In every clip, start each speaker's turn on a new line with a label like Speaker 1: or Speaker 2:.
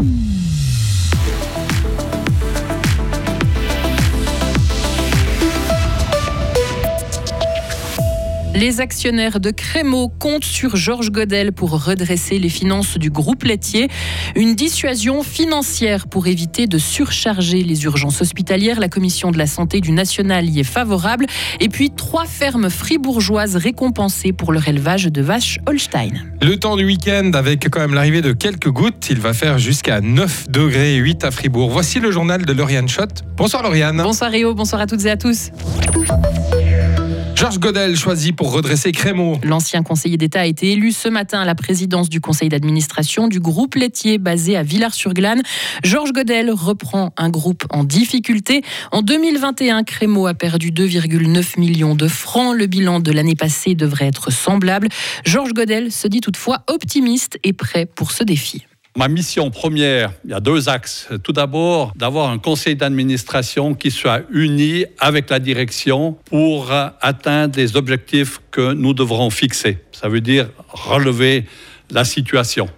Speaker 1: Mm. Les actionnaires de Crémeau comptent sur Georges Godel pour redresser les finances du groupe laitier. Une dissuasion financière pour éviter de surcharger les urgences hospitalières. La commission de la santé du national y est favorable. Et puis trois fermes fribourgeoises récompensées pour leur élevage de vaches Holstein.
Speaker 2: Le temps du week-end avec quand même l'arrivée de quelques gouttes. Il va faire jusqu'à 9 degrés 8 à Fribourg. Voici le journal de Lauriane Schott. Bonsoir Lauriane.
Speaker 1: Bonsoir Rio, bonsoir à toutes et à tous.
Speaker 2: Georges Godel choisi pour redresser Crémeau.
Speaker 1: L'ancien conseiller d'État a été élu ce matin à la présidence du conseil d'administration du groupe laitier basé à Villars-sur-Glane. Georges Godel reprend un groupe en difficulté. En 2021, Crémeau a perdu 2,9 millions de francs. Le bilan de l'année passée devrait être semblable. Georges Godel se dit toutefois optimiste et prêt pour ce défi.
Speaker 3: Ma mission première, il y a deux axes. Tout d'abord, d'avoir un conseil d'administration qui soit uni avec la direction pour atteindre les objectifs que nous devrons fixer. Ça veut dire relever la situation.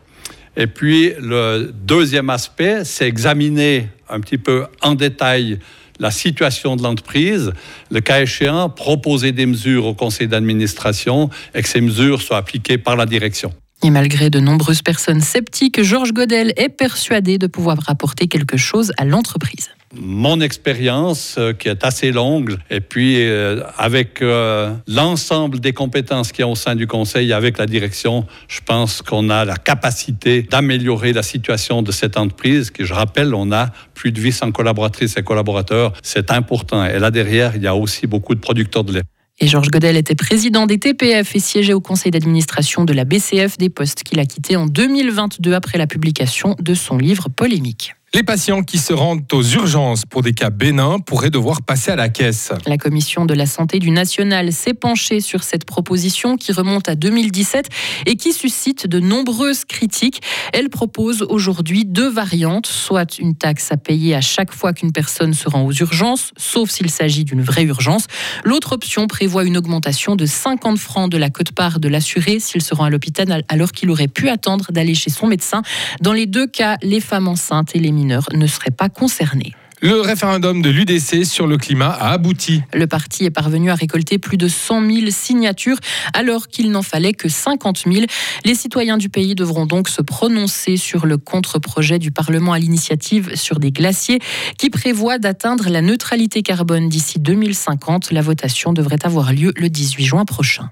Speaker 3: Et puis, le deuxième aspect, c'est examiner un petit peu en détail la situation de l'entreprise, le cas échéant, proposer des mesures au conseil d'administration et que ces mesures soient appliquées par la direction.
Speaker 1: Et malgré de nombreuses personnes sceptiques, Georges Godel est persuadé de pouvoir apporter quelque chose à l'entreprise.
Speaker 3: Mon expérience, euh, qui est assez longue, et puis euh, avec euh, l'ensemble des compétences qu'il y a au sein du conseil, avec la direction, je pense qu'on a la capacité d'améliorer la situation de cette entreprise, qui, je rappelle, on a plus de 800 collaboratrices et collaborateurs. C'est important. Et là derrière, il y a aussi beaucoup de producteurs de lait.
Speaker 1: Et Georges Godel était président des TPF et siégeait au conseil d'administration de la BCF, des postes qu'il a quittés en 2022 après la publication de son livre polémique.
Speaker 2: Les patients qui se rendent aux urgences pour des cas bénins pourraient devoir passer à la caisse.
Speaker 1: La commission de la santé du national s'est penchée sur cette proposition qui remonte à 2017 et qui suscite de nombreuses critiques. Elle propose aujourd'hui deux variantes, soit une taxe à payer à chaque fois qu'une personne se rend aux urgences, sauf s'il s'agit d'une vraie urgence. L'autre option prévoit une augmentation de 50 francs de la cote-part de l'assuré s'il se rend à l'hôpital alors qu'il aurait pu attendre d'aller chez son médecin. Dans les deux cas, les femmes enceintes et les ne seraient pas concernés.
Speaker 2: Le référendum de l'UDC sur le climat a abouti.
Speaker 1: Le parti est parvenu à récolter plus de 100 000 signatures alors qu'il n'en fallait que 50 000. Les citoyens du pays devront donc se prononcer sur le contre-projet du Parlement à l'initiative sur des glaciers qui prévoit d'atteindre la neutralité carbone d'ici 2050. La votation devrait avoir lieu le 18 juin prochain.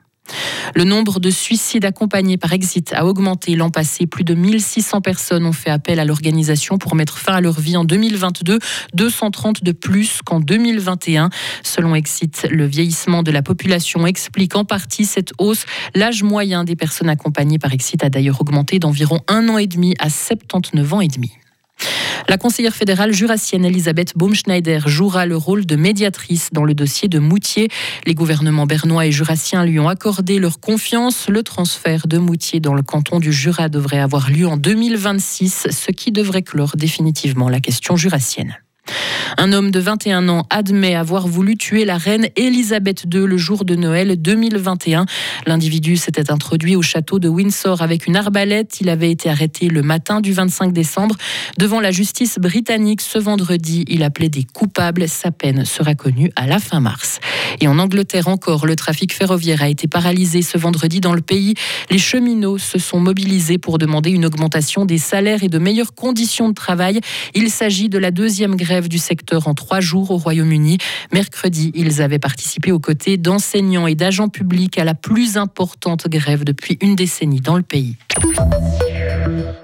Speaker 1: Le nombre de suicides accompagnés par Exit a augmenté l'an passé. Plus de 1600 personnes ont fait appel à l'organisation pour mettre fin à leur vie en 2022, 230 de plus qu'en 2021. Selon Exit, le vieillissement de la population explique en partie cette hausse. L'âge moyen des personnes accompagnées par Exit a d'ailleurs augmenté d'environ un an et demi à 79 ans et demi. La conseillère fédérale jurassienne Elisabeth Baumschneider jouera le rôle de médiatrice dans le dossier de Moutier. Les gouvernements bernois et jurassiens lui ont accordé leur confiance. Le transfert de Moutier dans le canton du Jura devrait avoir lieu en 2026, ce qui devrait clore définitivement la question jurassienne. Un homme de 21 ans admet avoir voulu tuer la reine Elisabeth II le jour de Noël 2021. L'individu s'était introduit au château de Windsor avec une arbalète. Il avait été arrêté le matin du 25 décembre. Devant la justice britannique ce vendredi, il a plaidé coupable. Sa peine sera connue à la fin mars. Et en Angleterre encore, le trafic ferroviaire a été paralysé ce vendredi dans le pays. Les cheminots se sont mobilisés pour demander une augmentation des salaires et de meilleures conditions de travail. Il s'agit de la deuxième grève du secteur en trois jours au Royaume-Uni. Mercredi, ils avaient participé aux côtés d'enseignants et d'agents publics à la plus importante grève depuis une décennie dans le pays.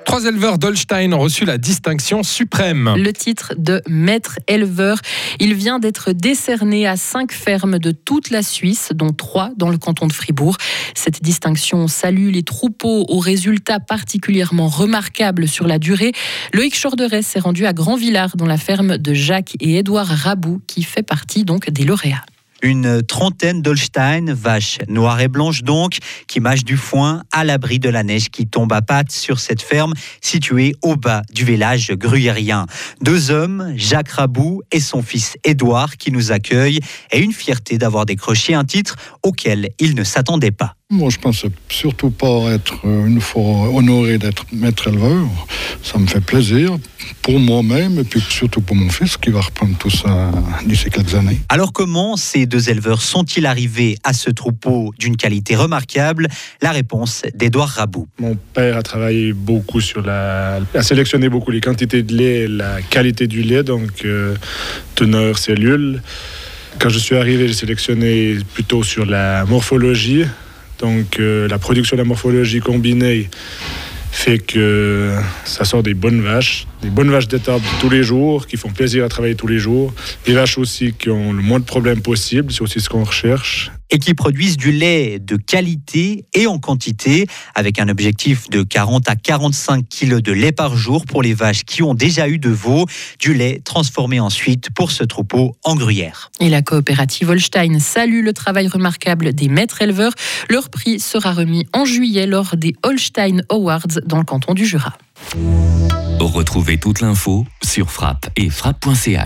Speaker 2: Trois éleveurs d'Holstein ont reçu la distinction suprême.
Speaker 1: Le titre de maître éleveur, il vient d'être décerné à cinq fermes de toute la Suisse, dont trois dans le canton de Fribourg. Cette distinction salue les troupeaux aux résultats particulièrement remarquables sur la durée. Loïc Chorderet s'est rendu à Grand-Villard dans la ferme de Jacques et Édouard Rabou, qui fait partie donc des lauréats.
Speaker 4: Une trentaine d'Holstein, vaches noires et blanches donc, qui mâchent du foin à l'abri de la neige qui tombe à pattes sur cette ferme située au bas du village gruyérien. Deux hommes, Jacques Rabou et son fils Édouard, qui nous accueillent, et une fierté d'avoir décroché un titre auquel ils ne s'attendaient pas.
Speaker 5: Moi, je pense surtout pas être euh, une fois honoré d'être maître éleveur. Ça me fait plaisir pour moi-même et puis surtout pour mon fils qui va reprendre tout ça d'ici quelques années.
Speaker 4: Alors comment ces deux éleveurs sont-ils arrivés à ce troupeau d'une qualité remarquable? La réponse d'Edouard Rabou.
Speaker 6: Mon père a travaillé beaucoup sur la... a sélectionné beaucoup les quantités de lait et la qualité du lait, donc euh, teneur, cellule. Quand je suis arrivé, j'ai sélectionné plutôt sur la morphologie, donc euh, la production de la morphologie combinée fait que ça sort des bonnes vaches, des bonnes vaches d'étable tous les jours, qui font plaisir à travailler tous les jours, des vaches aussi qui ont le moins de problèmes possible, c'est aussi ce qu'on recherche
Speaker 4: et qui produisent du lait de qualité et en quantité, avec un objectif de 40 à 45 kg de lait par jour pour les vaches qui ont déjà eu de veau, du lait transformé ensuite pour ce troupeau en gruyère.
Speaker 1: Et la coopérative Holstein salue le travail remarquable des maîtres éleveurs. Leur prix sera remis en juillet lors des Holstein Awards dans le canton du Jura.
Speaker 7: Retrouvez toute l'info sur frappe et frappe.ch.